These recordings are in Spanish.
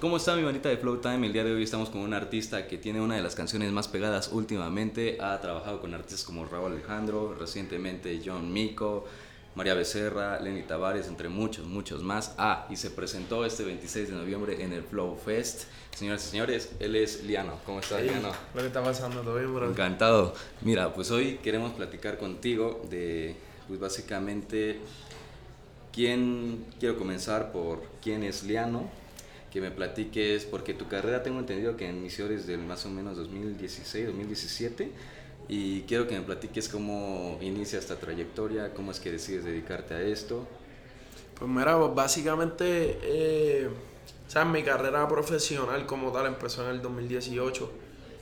¿Cómo está mi manita de Flow Time? El día de hoy estamos con un artista que tiene una de las canciones más pegadas últimamente. Ha trabajado con artistas como Raúl Alejandro, recientemente John Mico, María Becerra, Lenny Tavares, entre muchos, muchos más. Ah, y se presentó este 26 de noviembre en el Flow Fest. Señoras y señores, él es Liano. ¿Cómo estás, Liano? ¿Qué está pasando? ¿Todo bien, bro? Encantado. Mira, pues hoy queremos platicar contigo de, pues básicamente, quién, quiero comenzar por quién es Liano, que me platiques, porque tu carrera tengo entendido que inició desde más o menos 2016, 2017, y quiero que me platiques cómo inicia esta trayectoria, cómo es que decides dedicarte a esto. Pues mira, básicamente, eh, o sea, mi carrera profesional como tal empezó en el 2018,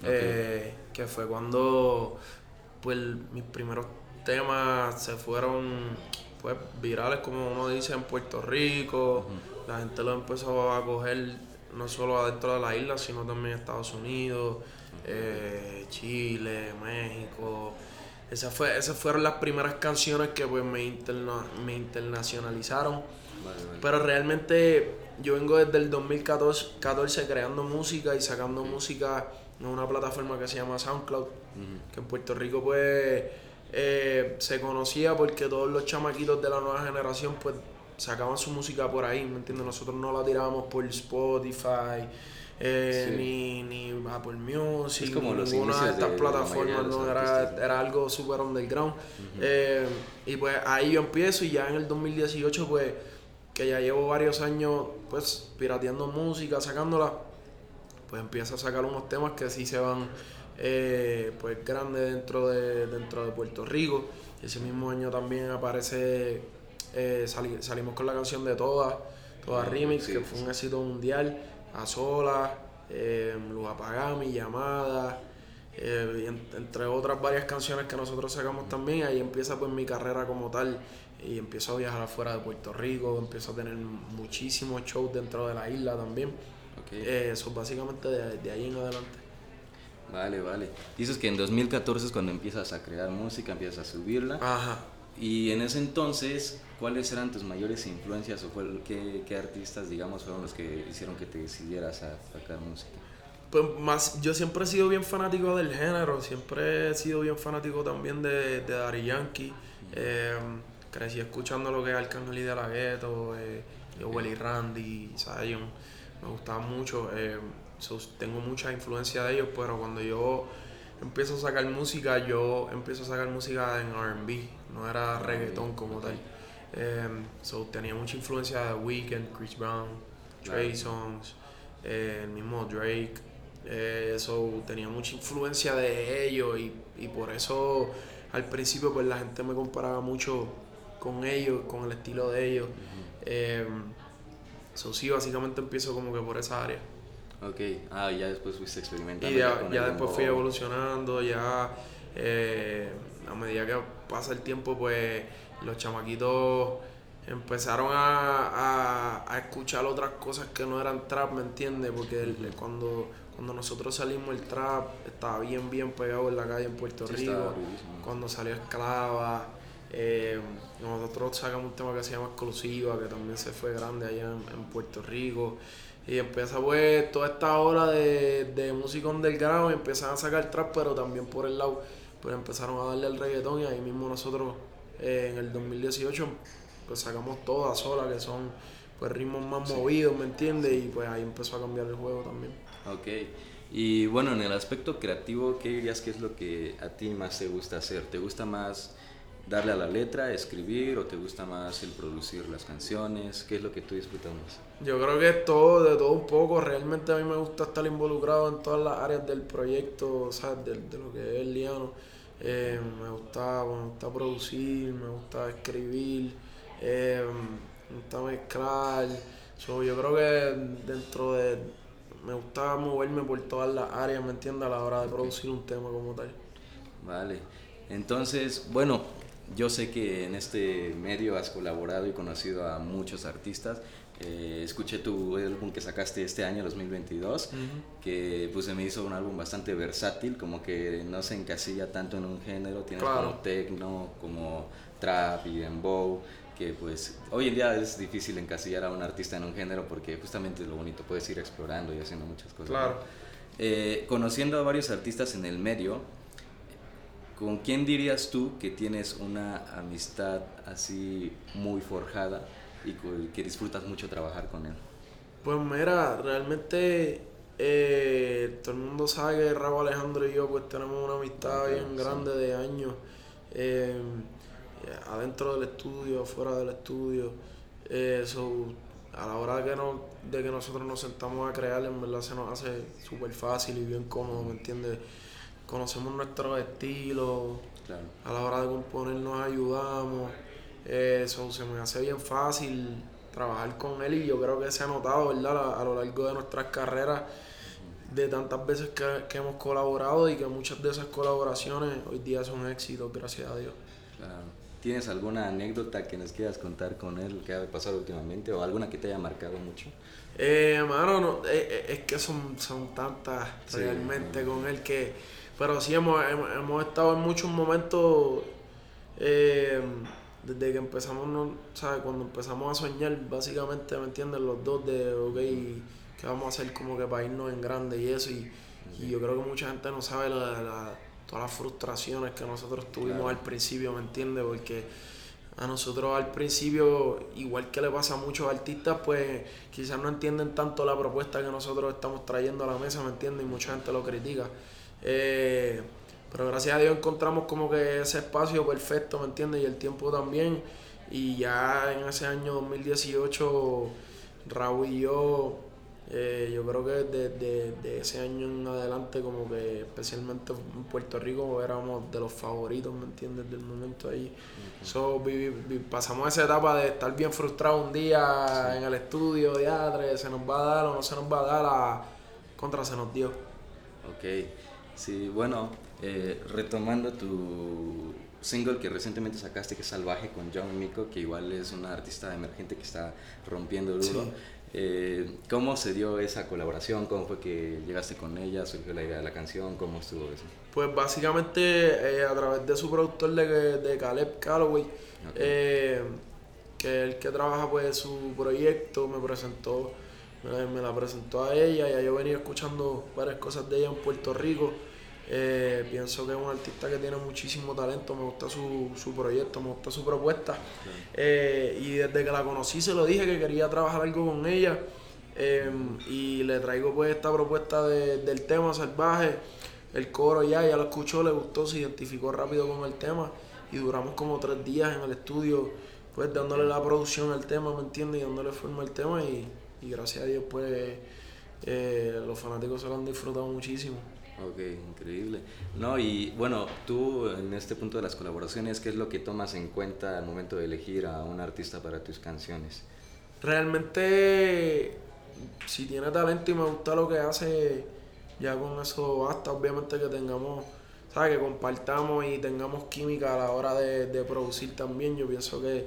eh, que fue cuando pues mis primeros temas se fueron pues virales como uno dice en Puerto Rico, la gente lo empezó a coger no solo adentro de la isla, sino también Estados Unidos, eh, Chile, México. Esas, fue, esas fueron las primeras canciones que pues me, me internacionalizaron. Pero realmente yo vengo desde el 2014 creando música y sacando música en una plataforma que se llama SoundCloud, que en Puerto Rico pues eh, se conocía porque todos los chamaquitos de la nueva generación pues sacaban su música por ahí, ¿me entiendes? Nosotros no la tirábamos por Spotify, eh, ni, ni Apple Music, como ninguna de estas plataformas, no, era, era, algo súper underground. Eh, y pues ahí yo empiezo y ya en el 2018 pues que ya llevo varios años pues pirateando música, sacándola, pues empiezo a sacar unos temas que sí se van eh, pues grande dentro de, dentro de Puerto Rico. Ese mismo año también aparece, eh, salimos con la canción de Todas, Todas ah, Remix, que fue un éxito mundial, A Sola, eh, Luz Apagami, Llamada, eh, entre otras varias canciones que nosotros sacamos también. Ahí empieza pues mi carrera como tal y empiezo a viajar afuera de Puerto Rico, empiezo a tener muchísimos shows dentro de la isla también. eso básicamente de, de ahí en adelante. Vale, vale. Dices que en 2014 es cuando empiezas a crear música, empiezas a subirla. Ajá. Y en ese entonces, ¿cuáles eran tus mayores influencias o qué, qué, artistas, digamos, fueron los que hicieron que te decidieras a sacar música? Pues más, yo siempre he sido bien fanático del género, siempre he sido bien fanático también de, de Daddy Yankee. Eh, crecí escuchando lo que es Arcángel y de la Ghetto, eh, y Randy, Zion. Me gustaba mucho. Eh, tengo mucha influencia de ellos, pero cuando yo empiezo a sacar música, yo empiezo a sacar música en RB, no era reggaeton como tal. Em, so, tenía mucha influencia de Weeknd, Chris Brown, Trey Songs, eh, el mismo Drake. Eh, tenía mucha influencia de ellos y, y, por eso al principio pues la gente me comparaba mucho con ellos, con el estilo de ellos. Eh, sí, básicamente empiezo como que por esa área. Ok, ah, ya después fuiste experimentando. Y ya, ya después fui evolucionando, ya eh, a medida que pasa el tiempo, pues los chamaquitos empezaron a, a, escuchar otras cosas que no eran trap, ¿me entiendes? Porque cuando, cuando nosotros salimos el trap estaba bien, bien pegado en la calle en Puerto Rico. Cuando salió Esclava, eh, nosotros sacamos un tema que se llama Exclusiva, que también se fue grande allá en Puerto Rico. Y empieza pues toda esta hora de, de música underground y empiezan a sacar trap, pero también por el lado, pues empezaron a darle al reggaetón y ahí mismo nosotros eh, en el 2018 pues sacamos todas solas que son pues ritmos más movidos, ¿me entiendes? Y pues ahí empezó a cambiar el juego también. Ok. Y bueno, en el aspecto creativo, ¿qué dirías que es lo que a ti más te gusta hacer? ¿Te gusta más darle a la letra, escribir o te gusta más el producir las canciones? ¿Qué es lo que tú disfrutas más? Yo creo que es todo, de todo un poco. Realmente a mí me gusta estar involucrado en todas las áreas del proyecto, o sea, de, lo que es Liano. Eh, me, gusta, me gusta producir, me gusta escribir, eh, me gusta mezclar. yo creo que dentro de... Me gusta moverme por todas las áreas, ¿me entiendes? A la hora de producir un tema como tal. Vale. Entonces, bueno, yo sé que en este medio has colaborado y conocido a muchos artistas. Eh, escuché tu álbum que sacaste este año, 2022, que pues se me hizo un álbum bastante versátil, como que no se encasilla tanto en un género, tienes como techno, como trap y dembow. que pues hoy en día es difícil encasillar a un artista en un género porque justamente es lo bonito, puedes ir explorando y haciendo muchas cosas. Claro. Eh, conociendo a varios artistas en el medio, ¿con quién dirías tú que tienes una amistad así muy forjada y que disfrutas mucho trabajar con él? Pues mira, realmente eh, todo el mundo sabe que Raúl Alejandro y yo pues tenemos una amistad bien grande de años. Eh, adentro del estudio, fuera del estudio. Eso, a la hora de que, no, de que nosotros nos sentamos a crear, en verdad se nos hace súper fácil y bien cómodo, ¿me entiendes? Conocemos nuestro estilo, a la hora de componer nos ayudamos. Eso se me hace bien fácil trabajar con él y yo creo que se ha notado, ¿verdad? A, lo largo de nuestras carreras, de tantas veces que, que, hemos colaborado y que muchas de esas colaboraciones hoy día son éxitos, gracias a Dios. Claro. ¿Tienes alguna anécdota que nos quieras contar con él que ha pasado últimamente o alguna que te haya marcado mucho? Eh, mano, no, eh, eh, es que son, son tantas realmente con él que... Pero sí hemos, hemos, estado en muchos momentos eh, desde que empezamos, no, ¿sabes? Cuando empezamos a soñar, básicamente, ¿me entiendes? Los dos de, ok, ¿qué vamos a hacer como que para irnos en grande y eso? Y, y yo creo que mucha gente no sabe la, la todas las frustraciones que nosotros tuvimos al principio, ¿me entiendes? Porque a nosotros al principio, igual que le pasa a muchos artistas, pues quizás no entienden tanto la propuesta que nosotros estamos trayendo a la mesa, ¿me entiendes? Y mucha gente lo critica. Eh, pero gracias a Dios encontramos como que ese espacio perfecto, ¿me entiendes? Y el tiempo también. Y ya en ese año 2018, Raúl y yo eh, yo creo que desde de, ese año en adelante, como que especialmente en Puerto Rico, éramos de los favoritos, ¿me entiendes? Del momento ahí. pasamos esa etapa de estar bien frustrado un día en el estudio, de se nos va a dar o no se nos va a dar, a contra se nos dio. Ok, sí, bueno, eh, retomando tu single que recientemente sacaste, que es Salvaje con John Miko, que igual es una artista emergente que está rompiendo duro. Eh, ¿Cómo se dio esa colaboración? ¿Cómo fue que llegaste con ella? ¿Surgió la idea de la canción? ¿Cómo estuvo eso? Pues básicamente eh, a través de su productor de, de Caleb Calloway, eh, que es el que trabaja pues su proyecto, me presentó, me, la presentó a ella, y yo venía escuchando varias cosas de ella en Puerto Rico. Eh, pienso que es un artista que tiene muchísimo talento, me gusta su, su proyecto, me gusta su propuesta. Eh, y desde que la conocí se lo dije que quería trabajar algo con ella. Em, y le traigo pues esta propuesta de, del tema salvaje. El coro ya, ya lo escuchó, le gustó, se identificó rápido con el tema. Y duramos como tres días en el estudio, pues dándole la producción al tema, ¿me entiendes? Y dándole forma al tema. Y, y gracias a Dios, pues eh, los fanáticos se lo han disfrutado muchísimo. Ok, increíble. No, y bueno, tú en este punto de las colaboraciones, ¿qué es lo que tomas en cuenta al momento de elegir a un artista para tus canciones? Realmente, si tiene talento y me gusta lo que hace, ya con eso basta. Obviamente que tengamos, ¿sabes? Que compartamos y tengamos química a la hora de, de producir también. Yo pienso que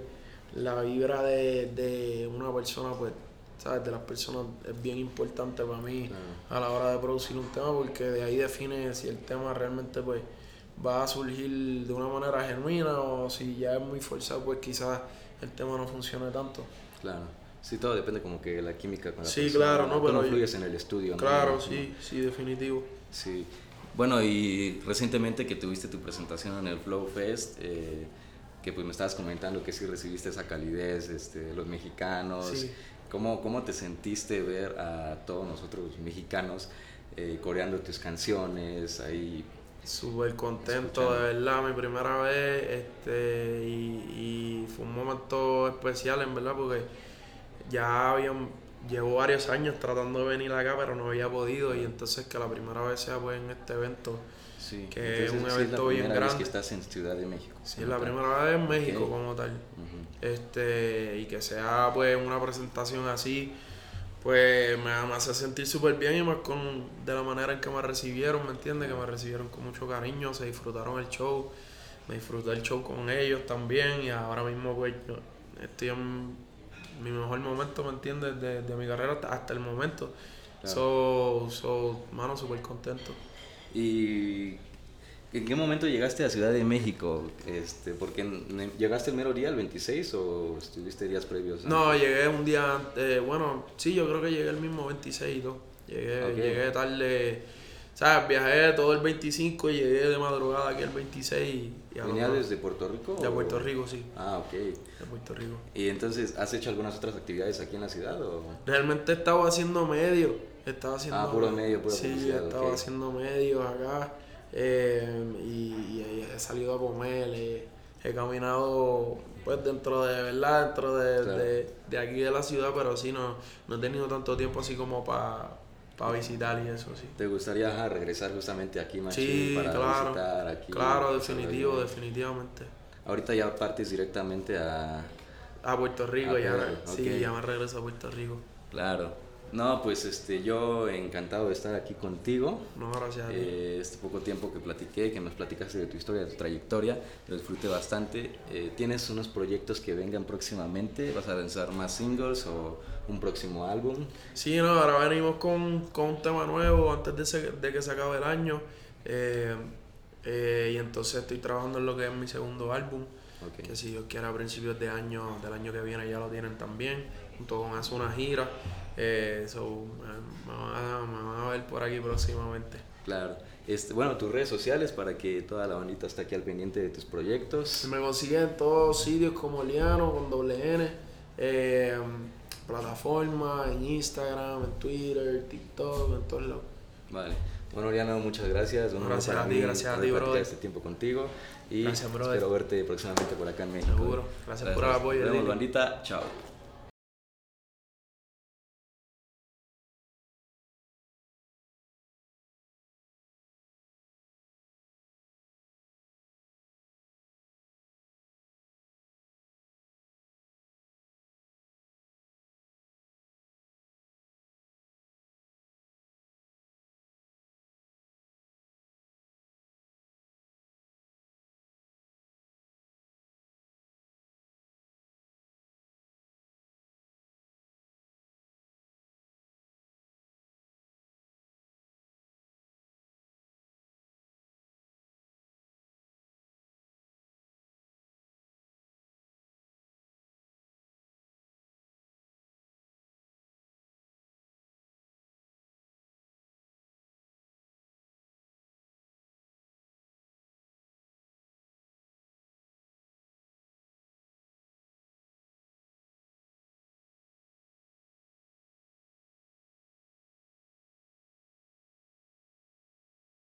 la vibra de, de una persona, pues ¿sabes? De las personas es bien importante para mí a la hora de producir un tema porque de ahí define si el tema realmente pues va a surgir de una manera genuina o si ya es muy forzado pues quizás el tema no funcione tanto. Claro. Sí, todo depende como que la química con la sí, claro, no, pero... no fluyes en el estudio, Claro, sí, sí, definitivo. Sí. Bueno, y recientemente que tuviste tu presentación en el Flow Fest, eh, que pues me estabas comentando que sí recibiste esa calidez este, los mexicanos, sí. ¿Cómo, ¿Cómo te sentiste ver a todos nosotros mexicanos eh, coreando tus canciones ahí? Súper contento, de verdad, mi primera vez, este, y, fue un momento especial, en verdad, porque ya habían, llevo varios años tratando de venir acá, pero no había podido, y entonces que la primera vez sea pues en este evento, que es un evento bien grande. que estás en Ciudad de México. Sí, es la primera vez en México como tal. este Y que sea pues una presentación así, pues me, hace sentir súper bien y más con de la manera en que me recibieron, ¿me entiendes? Que me recibieron con mucho cariño, se disfrutaron el show, me disfruté el show con ellos también y ahora mismo pues estoy en mi mejor momento, ¿me entiendes? De, de mi carrera hasta, el momento. So, so, mano, súper contento. Y ¿En qué momento llegaste a Ciudad de México? Este, porque llegaste el mero día, el 26, o estuviste días previos? No, llegué un día antes. Bueno, sí, yo creo que llegué el mismo 26 y todo. Llegué, llegué tarde. ¿Sabes? Viajé todo el 25 y llegué de madrugada aquí el 26. Y, ¿Venía desde Puerto Rico? De Puerto Rico, sí. Ah, ok. De Puerto Rico. ¿Y entonces has hecho algunas otras actividades aquí en la ciudad? O? Realmente estaba haciendo medio. Estaba haciendo. Ah, puro medio, puro Sí, estaba haciendo medios acá. Eh, y, he salido a comer, he, caminado pues dentro de, ¿verdad? Dentro de, de, aquí de la ciudad, pero sí, no, no he tenido tanto tiempo así como para visitar y eso, sí. ¿Te gustaría regresar justamente aquí, sí, para claro, visitar aquí? Claro, definitivo, definitivamente. Ahorita ya partes directamente a... A Puerto Rico, ya, sí, ya me regreso a Puerto Rico. Claro. No, pues este, yo encantado de estar aquí contigo. No, gracias. Eh, este poco tiempo que platiqué, que nos platicaste de tu historia, de tu trayectoria, lo disfruté bastante. Eh, ¿Tienes unos proyectos que vengan próximamente? ¿Vas a lanzar más singles o un próximo álbum? Sí, no, ahora venimos con, con un tema nuevo antes de, de que se acabe el año. Eh, y entonces estoy trabajando en lo que es mi segundo álbum. Que si Dios quiere a principios de año, del año que viene ya lo tienen también. Junto con hacer una gira. Eh, me, van a, ver por aquí próximamente. Claro. Este, bueno, tus redes sociales para que toda la bonita esté aquí al pendiente de tus proyectos. Me consiguen en todos sitios como Liano con doble N. Eh, plataforma, en Instagram, en Twitter, TikTok, en todos lados. Vale. Bueno, Liano, muchas gracias. gracias a ti, gracias a ti, bro. este tiempo contigo. Y espero verte próximamente por acá en México. Seguro. Gracias, por el apoyo. Nos vemos, bandita. Chao.